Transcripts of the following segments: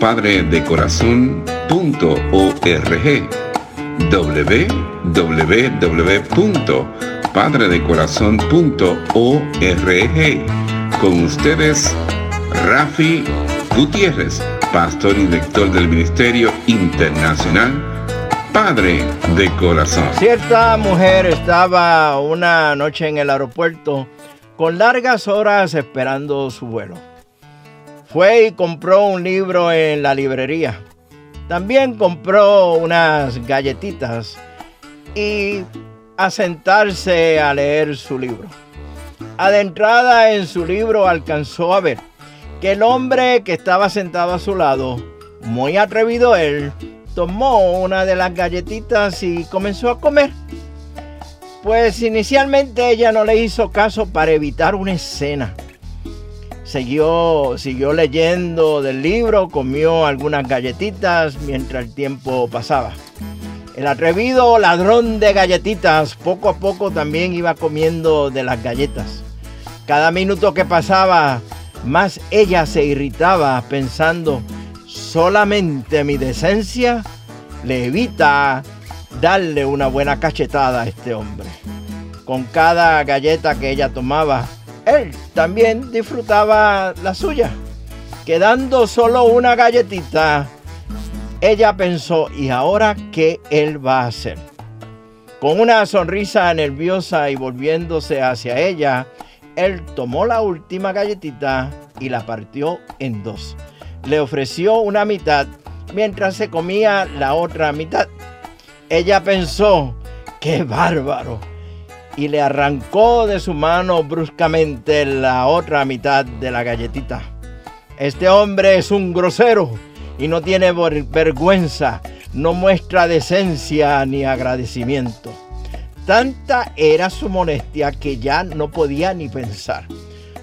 www.padredecorazon.org www.padredecorazon.org Con ustedes, Rafi Gutiérrez, pastor y director del Ministerio Internacional Padre de Corazón. Cierta mujer estaba una noche en el aeropuerto con largas horas esperando su vuelo. Fue y compró un libro en la librería. También compró unas galletitas y a sentarse a leer su libro. Adentrada en su libro alcanzó a ver que el hombre que estaba sentado a su lado, muy atrevido él, tomó una de las galletitas y comenzó a comer. Pues inicialmente ella no le hizo caso para evitar una escena. Siguió, siguió leyendo del libro, comió algunas galletitas mientras el tiempo pasaba. El atrevido ladrón de galletitas poco a poco también iba comiendo de las galletas. Cada minuto que pasaba, más ella se irritaba pensando, solamente mi decencia le evita darle una buena cachetada a este hombre. Con cada galleta que ella tomaba, él también disfrutaba la suya. Quedando solo una galletita, ella pensó, ¿y ahora qué él va a hacer? Con una sonrisa nerviosa y volviéndose hacia ella, él tomó la última galletita y la partió en dos. Le ofreció una mitad mientras se comía la otra mitad. Ella pensó, qué bárbaro, y le arrancó de su mano bruscamente la otra mitad de la galletita. Este hombre es un grosero y no tiene vergüenza, no muestra decencia ni agradecimiento. Tanta era su molestia que ya no podía ni pensar.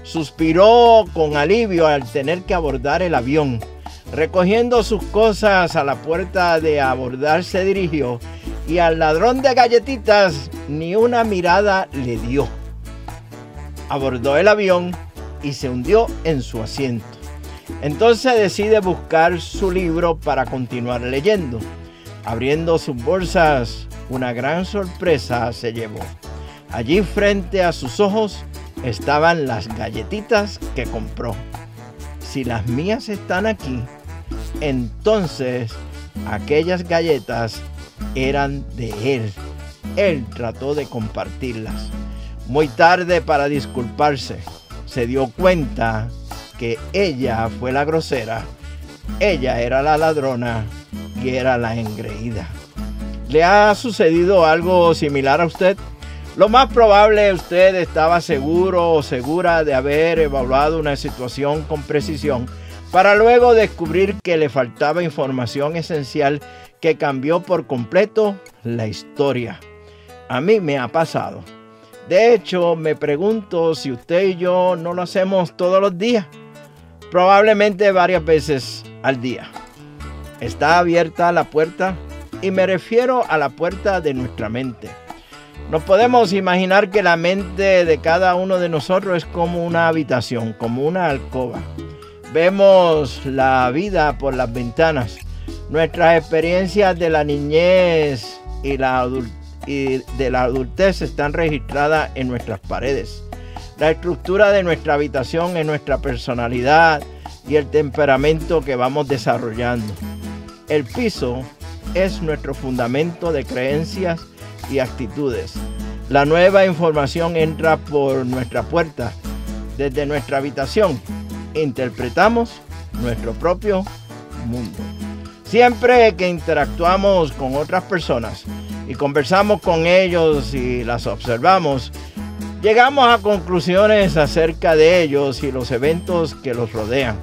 Suspiró con alivio al tener que abordar el avión Recogiendo sus cosas a la puerta de abordar se dirigió y al ladrón de galletitas ni una mirada le dio. Abordó el avión y se hundió en su asiento. Entonces decide buscar su libro para continuar leyendo. Abriendo sus bolsas, una gran sorpresa se llevó. Allí frente a sus ojos estaban las galletitas que compró. Si las mías están aquí, entonces aquellas galletas eran de él. Él trató de compartirlas. Muy tarde para disculparse, se dio cuenta que ella fue la grosera, ella era la ladrona y era la engreída. ¿Le ha sucedido algo similar a usted? Lo más probable usted estaba seguro o segura de haber evaluado una situación con precisión para luego descubrir que le faltaba información esencial que cambió por completo la historia. A mí me ha pasado. De hecho, me pregunto si usted y yo no lo hacemos todos los días. Probablemente varias veces al día. Está abierta la puerta y me refiero a la puerta de nuestra mente. Nos podemos imaginar que la mente de cada uno de nosotros es como una habitación, como una alcoba. Vemos la vida por las ventanas. Nuestras experiencias de la niñez y, y de la adultez están registradas en nuestras paredes. La estructura de nuestra habitación es nuestra personalidad y el temperamento que vamos desarrollando. El piso es nuestro fundamento de creencias y actitudes. La nueva información entra por nuestra puerta, desde nuestra habitación. Interpretamos nuestro propio mundo. Siempre que interactuamos con otras personas y conversamos con ellos y las observamos, llegamos a conclusiones acerca de ellos y los eventos que los rodean.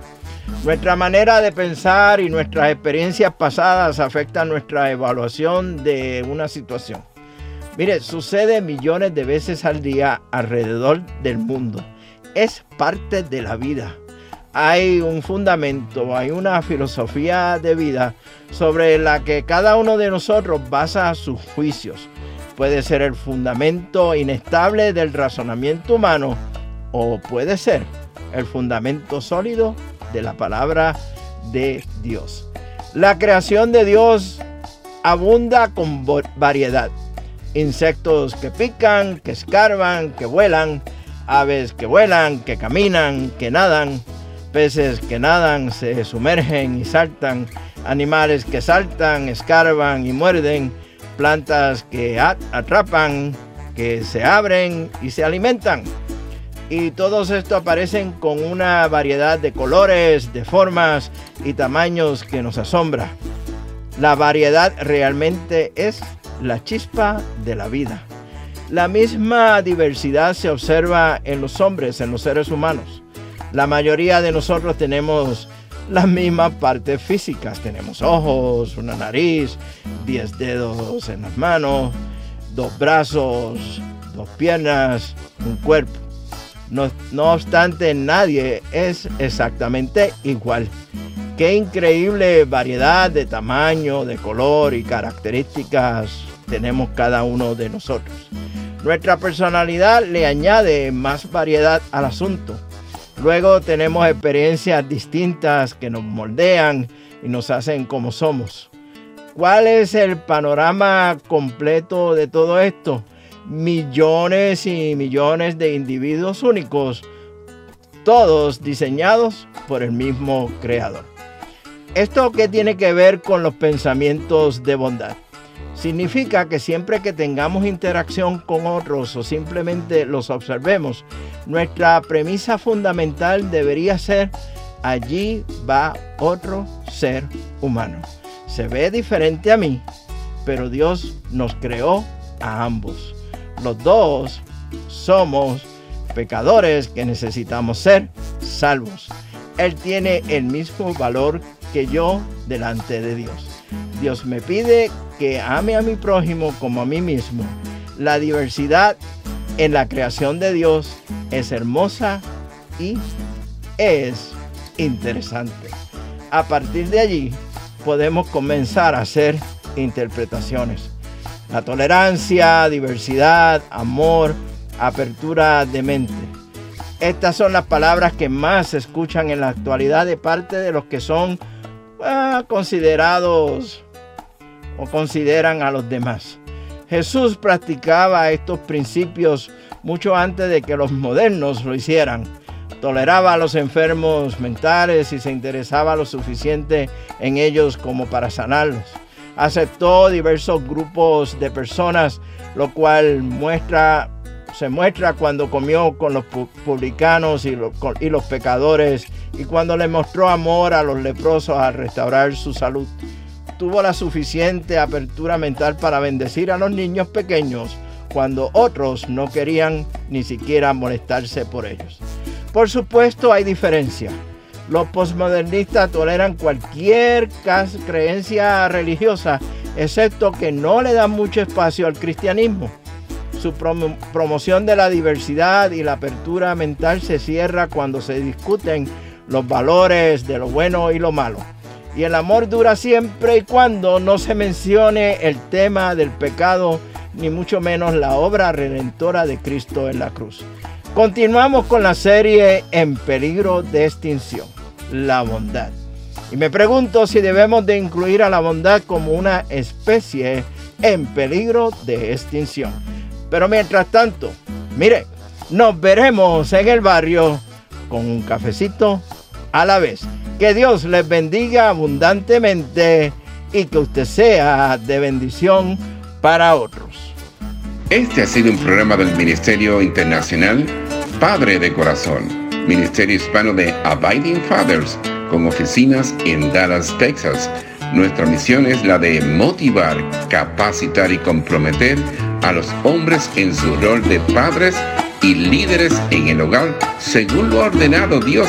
Nuestra manera de pensar y nuestras experiencias pasadas afectan nuestra evaluación de una situación. Mire, sucede millones de veces al día alrededor del mundo. Es parte de la vida. Hay un fundamento, hay una filosofía de vida sobre la que cada uno de nosotros basa sus juicios. Puede ser el fundamento inestable del razonamiento humano o puede ser el fundamento sólido de la palabra de Dios. La creación de Dios abunda con variedad. Insectos que pican, que escarban, que vuelan, aves que vuelan, que caminan, que nadan, peces que nadan, se sumergen y saltan, animales que saltan, escarban y muerden, plantas que atrapan, que se abren y se alimentan y todos estos aparecen con una variedad de colores, de formas y tamaños que nos asombra. La variedad realmente es la chispa de la vida. La misma diversidad se observa en los hombres, en los seres humanos. La mayoría de nosotros tenemos las mismas partes físicas. Tenemos ojos, una nariz, diez dedos en las manos, dos brazos, dos piernas, un cuerpo. No, obstante, nadie es exactamente igual. Qué increíble variedad de tamaño, de color y características tenemos cada uno de nosotros. Nuestra personalidad le añade más variedad al asunto. Luego tenemos experiencias distintas que nos moldean y nos hacen como somos. ¿Cuál es el panorama completo de todo esto? millones y millones de individuos únicos, todos diseñados por el mismo creador. ¿Esto qué tiene que ver con los pensamientos de bondad? Significa que siempre que tengamos interacción con otros o simplemente los observemos, nuestra premisa fundamental debería ser, allí va otro ser humano. Se ve diferente a mí, pero Dios nos creó a ambos. Los dos somos pecadores que necesitamos ser salvos. Él tiene el mismo valor que yo delante de Dios. Dios me pide que ame a mi prójimo como a mí mismo. La diversidad en la creación de Dios es hermosa y es interesante. A partir de allí podemos comenzar a hacer interpretaciones. La tolerancia, diversidad, amor, apertura de mente. Estas son las palabras que más se escuchan en la actualidad de parte de los que son ah, considerados o consideran a los demás. Jesús practicaba estos principios mucho antes de que los modernos lo hicieran. Toleraba a los enfermos mentales y se interesaba lo suficiente en ellos como para sanarlos aceptó diversos grupos de personas, lo cual muestra, se muestra cuando comió con los publicanos y los, y los pecadores y cuando le mostró amor a los leprosos al restaurar su salud. Tuvo la suficiente apertura mental para bendecir a los niños pequeños cuando otros no querían ni siquiera molestarse por ellos. Por supuesto hay diferencia. Los posmodernistas toleran cualquier creencia religiosa, excepto que no le dan mucho espacio al cristianismo. Su promoción de la diversidad y la apertura mental se cierra cuando se discuten los valores de lo bueno y lo malo. Y el amor dura siempre y cuando no se mencione el tema del pecado, ni mucho menos la obra redentora de Cristo en la cruz. Continuamos con la serie En peligro de extinción la bondad. Y me pregunto si debemos de incluir a la bondad como una especie en peligro de extinción. Pero mientras tanto, mire, nos veremos en el barrio con un cafecito a la vez. Que Dios les bendiga abundantemente y que usted sea de bendición para otros. Este ha sido un programa del Ministerio Internacional Padre de Corazón, Ministerio Hispano de Abiding Fathers, con oficinas en Dallas, Texas. Nuestra misión es la de motivar, capacitar y comprometer a los hombres en su rol de padres y líderes en el hogar, según lo ordenado Dios,